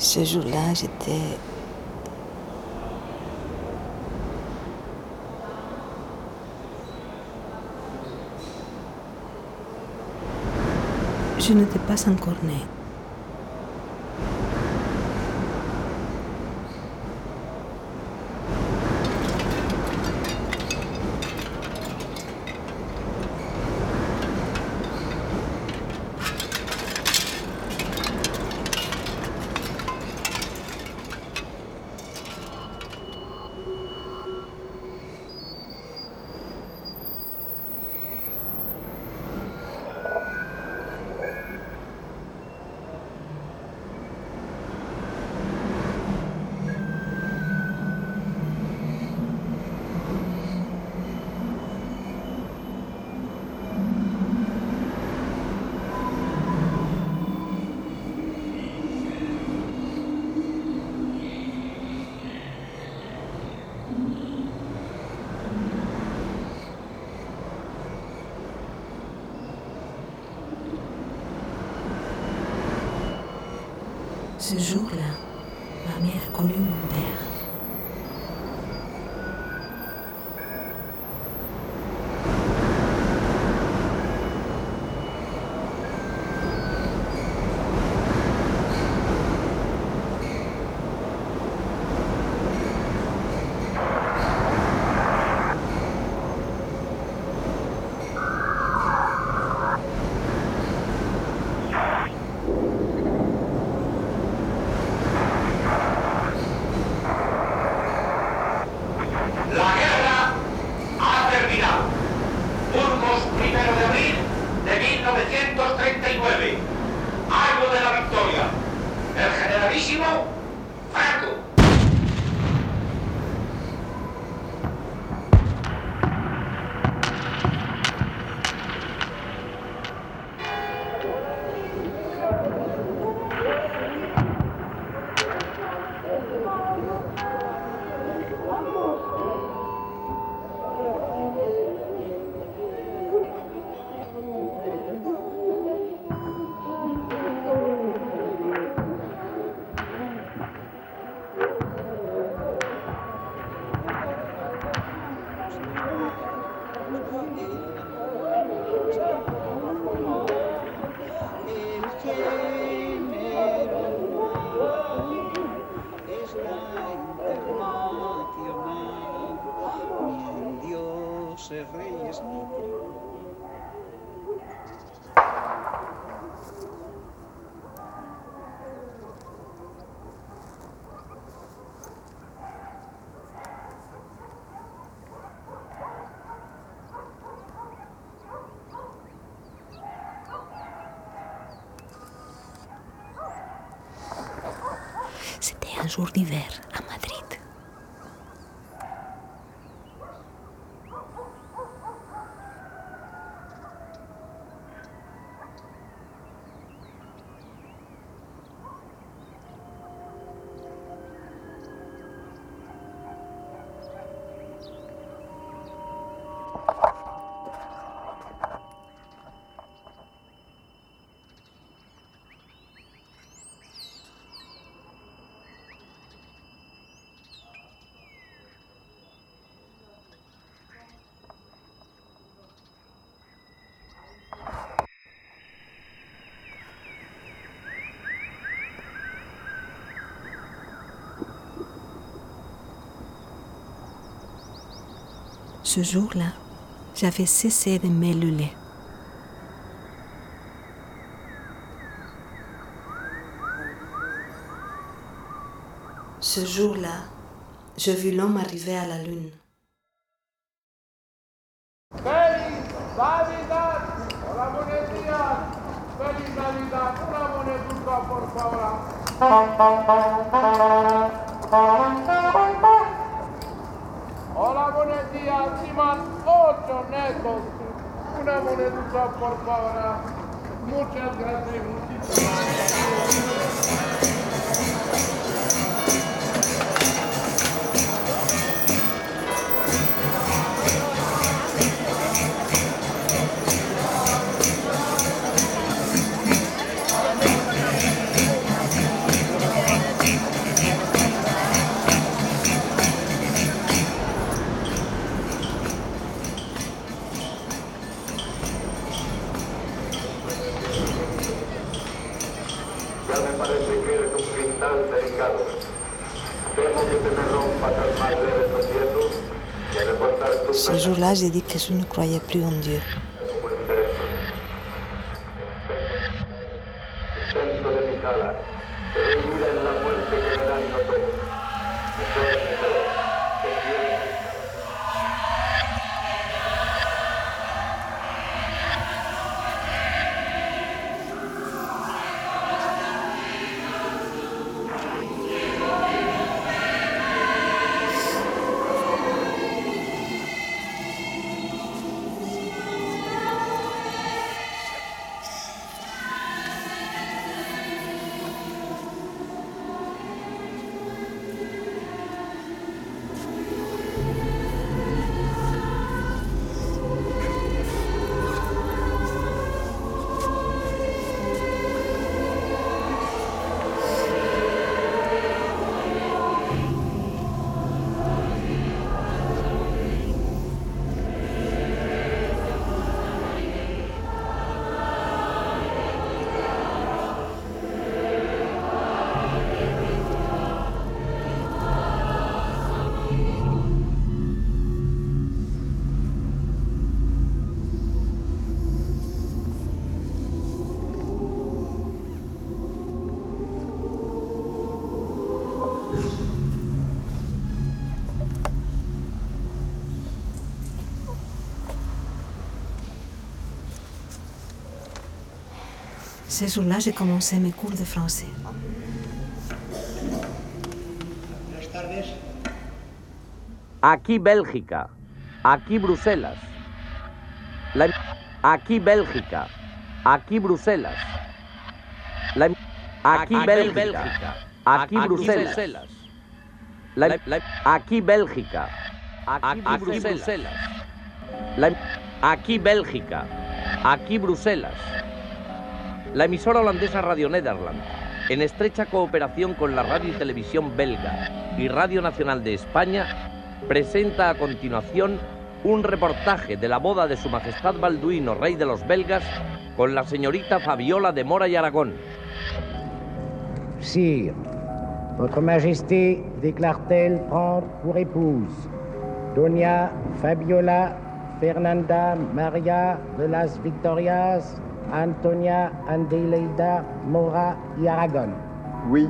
Ce jour-là, j'étais... Je n'étais pas encore née. Ce jour-là, ma mère connut mon père. sur d'hiver Ce jour-là, j'avais cessé le lait. Ce jour-là, je vis l'homme arriver à la lune. Hola, buenos días. Simán, ocho netos. Una moneduca, por favor. Muchas gracias. Muchísimas me J'ai dit que je ne croyais plus en Dieu. Ce jour-là, j'ai commencé mes cours de français. Aquí Bélgica. Aquí Bruselas. La- Aquí Bélgica. Aquí Bruselas. La- Aquí Bélgica. Aquí Bruselas. La- Aquí Bélgica. Aquí Bruselas. La- Aquí Bélgica. Aquí Bruselas. La emisora holandesa Radio Nederland, en estrecha cooperación con la radio y televisión belga y Radio Nacional de España, presenta a continuación un reportaje de la boda de Su Majestad Balduino, rey de los belgas, con la señorita Fabiola de Mora y Aragón. Sire, Votre Majesté déclare-t-elle prendre pour épouse Doña Fabiola Fernanda Maria de las Victorias Antonia Andeleida Mora y Oui,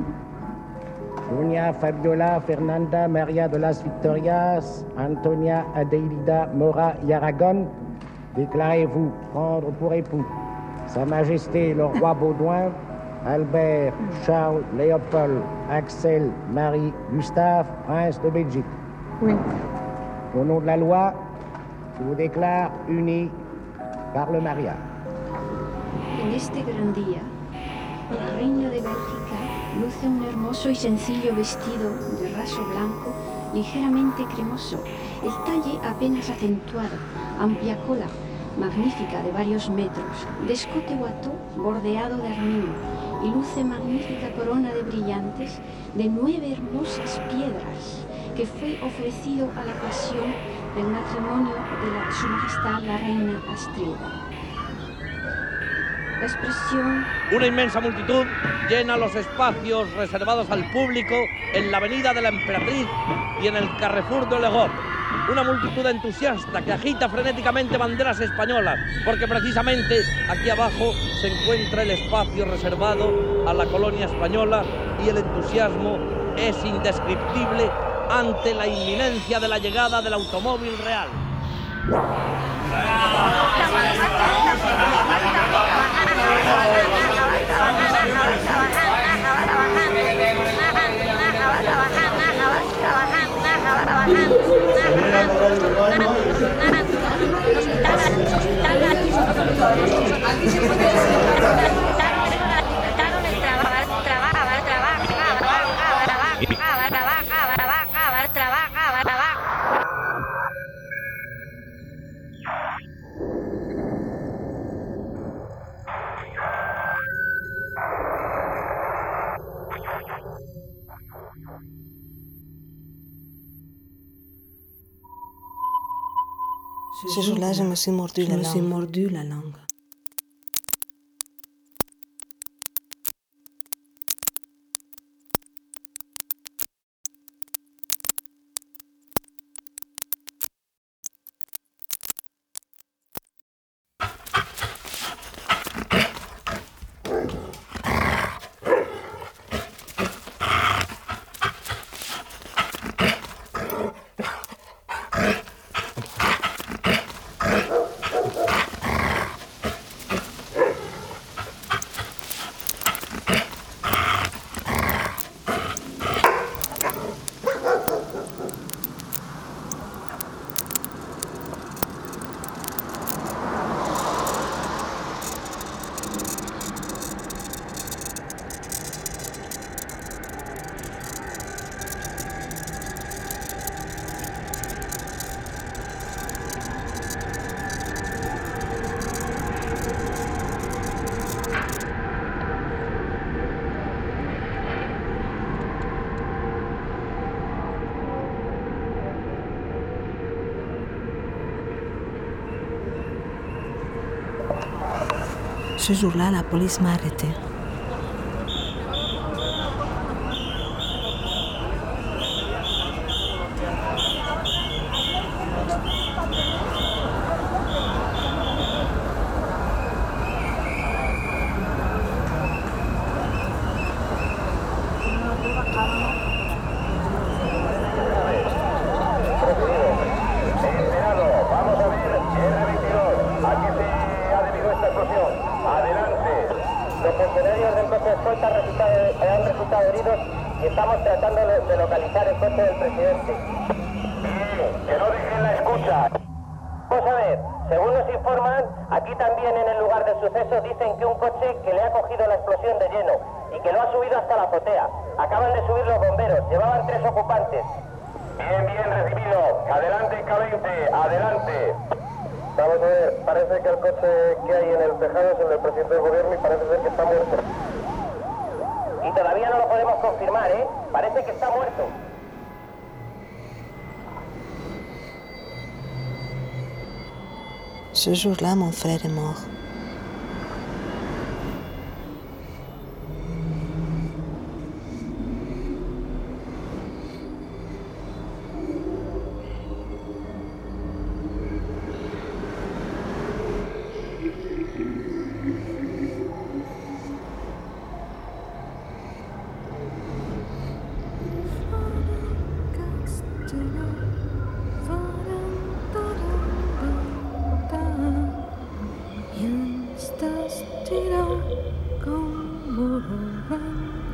Doña Fabiola Fernanda Maria de las Victorias Antonia Adelida Mora y déclarez-vous prendre pour époux Sa Majesté le roi Baudouin, Albert, Charles, Léopold, Axel, Marie, Gustave, prince de Belgique. oui, Au nom de la loi, je vous déclare unis par le mariage. En este gran día, la reina de Bélgica luce un hermoso y sencillo vestido de raso blanco, ligeramente cremoso, el talle apenas acentuado, amplia cola, magnífica de varios metros, de escote guató bordeado de armiño y luce magnífica corona de brillantes de nueve hermosas piedras que fue ofrecido a la pasión del matrimonio de la, su majestad la reina Astrida. Una inmensa multitud llena los espacios reservados al público en la Avenida de la Emperatriz y en el Carrefour de Legor. Una multitud entusiasta que agita frenéticamente banderas españolas, porque precisamente aquí abajo se encuentra el espacio reservado a la colonia española y el entusiasmo es indescriptible ante la inminencia de la llegada del automóvil real. Ce jour-là, je me suis mordu la langue. Ce jour-là, la police m'a arrêté. Según nos informan, aquí también en el lugar del suceso dicen que un coche que le ha cogido la explosión de lleno y que lo ha subido hasta la azotea. Acaban de subir los bomberos, llevaban tres ocupantes. Bien, bien recibido. Adelante, K20, adelante. Vamos a ver, parece que el coche que hay en el tejado es el del presidente del gobierno y parece ser que está muerto. Y todavía no lo podemos confirmar, ¿eh? Parece que está muerto. Ce jour-là, mon frère est mort.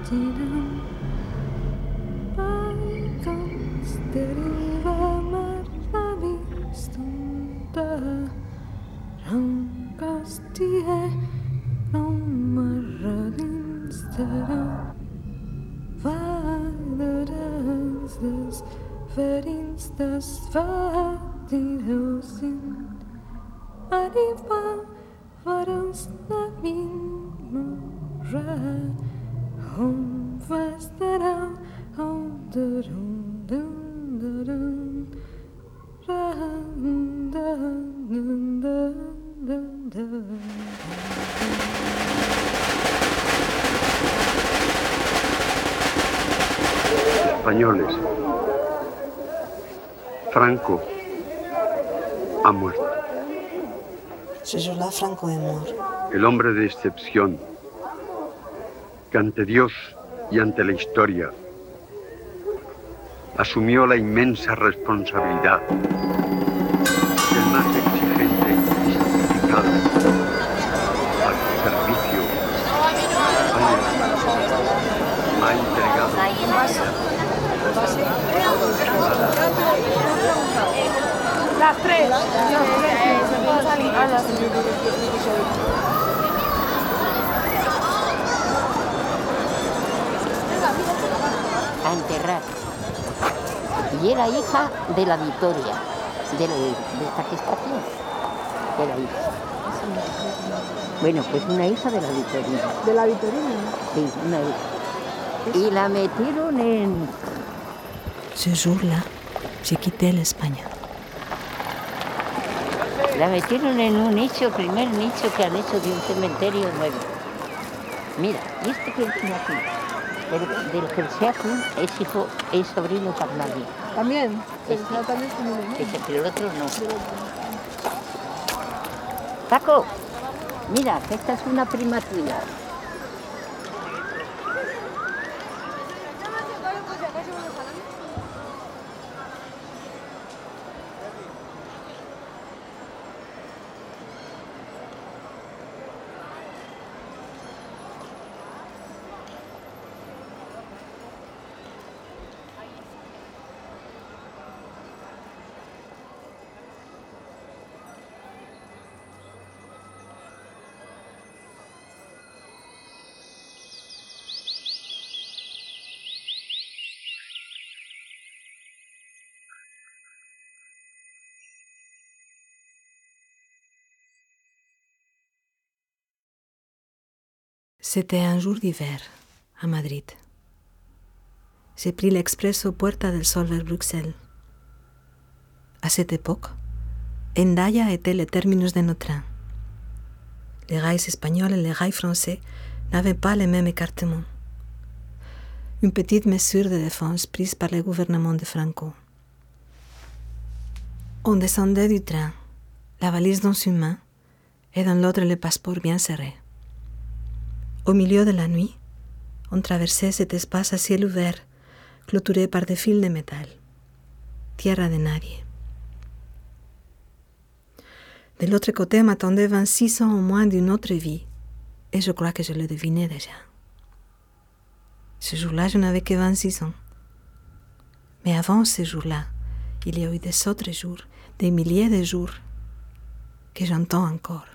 didn't Españoles. Franco ha muerto. Franco est mort. El hombre de excepción, que ante Dios y ante la historia asumió la inmensa responsabilidad del más exigente y sacrificado al servicio. Ha entregado Las tres. a enterrar. Y era hija de la Victoria, de, la- de esta que está aquí. Era hija. Bueno, pues una hija de la Victorina. ¿De la Vitorina? Sí, una hija. Y la metieron en... J'ai quitté l'Espagne. La metieron en un nicho, primer nicho que han hecho de un cementerio nuevo. Mira, y este que tiene aquí, del, del que se hace, es hijo, es sobrino carnal. También. Ese. No, también es el otro no. Paco, mira, que esta es una prima tuya. C'était un jour d'hiver à Madrid. J'ai pris l'expresso Puerta del Sol vers Bruxelles. À cette époque, Endaya était le terminus de nos trains. Les rails espagnols et les rails français n'avaient pas les mêmes écartements. Une petite mesure de défense prise par le gouvernement de Franco. On descendait du train, la valise dans une main et dans l'autre le passeport bien serré. Au milieu de la nuit, on traversait cet espace à ciel ouvert, clôturé par des fils de métal. Tierra de nadie. De l'autre côté m'attendaient 26 ans au moins d'une autre vie, et je crois que je le devinais déjà. Ce jour-là, je n'avais que 26 ans. Mais avant ce jour-là, il y a eu des autres jours, des milliers de jours, que j'entends encore.